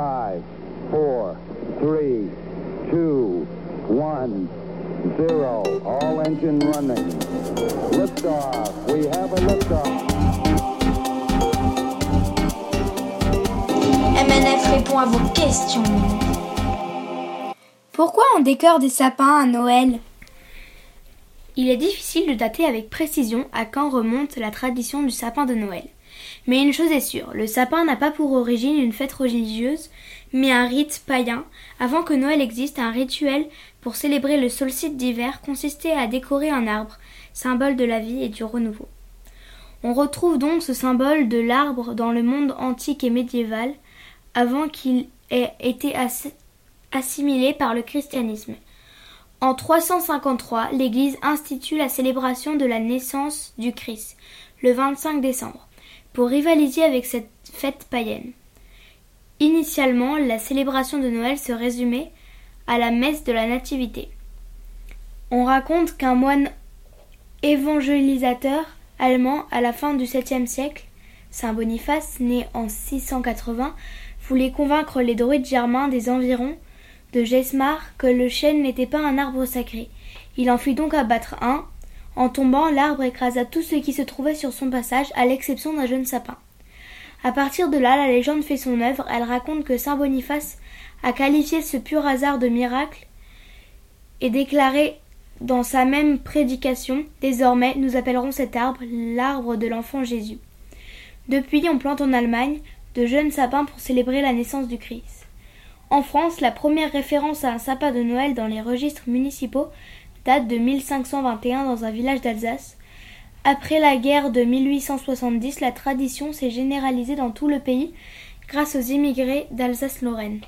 5, 4, 3, 2, 1, 0. All engine running. Liftoff. We have a liftoff. MNF répond à vos questions. Pourquoi on décore des sapins à Noël? Il est difficile de dater avec précision à quand remonte la tradition du sapin de Noël. Mais une chose est sûre, le sapin n'a pas pour origine une fête religieuse, mais un rite païen. Avant que Noël existe, un rituel pour célébrer le solstice d'hiver consistait à décorer un arbre, symbole de la vie et du renouveau. On retrouve donc ce symbole de l'arbre dans le monde antique et médiéval, avant qu'il ait été assimilé par le christianisme. En 353, l'Église institue la célébration de la naissance du Christ, le 25 décembre, pour rivaliser avec cette fête païenne. Initialement, la célébration de Noël se résumait à la messe de la Nativité. On raconte qu'un moine évangélisateur allemand à la fin du 7e siècle, Saint Boniface, né en 680, voulait convaincre les druides germains des environs de Gesmar que le chêne n'était pas un arbre sacré. Il en fit donc abattre un. En tombant, l'arbre écrasa tout ce qui se trouvait sur son passage, à l'exception d'un jeune sapin. À partir de là, la légende fait son œuvre. Elle raconte que saint Boniface a qualifié ce pur hasard de miracle et déclaré dans sa même prédication Désormais, nous appellerons cet arbre l'arbre de l'enfant Jésus. Depuis, on plante en Allemagne de jeunes sapins pour célébrer la naissance du Christ. En France, la première référence à un sapin de Noël dans les registres municipaux date de 1521 dans un village d'Alsace. Après la guerre de 1870, la tradition s'est généralisée dans tout le pays grâce aux immigrés d'Alsace-Lorraine.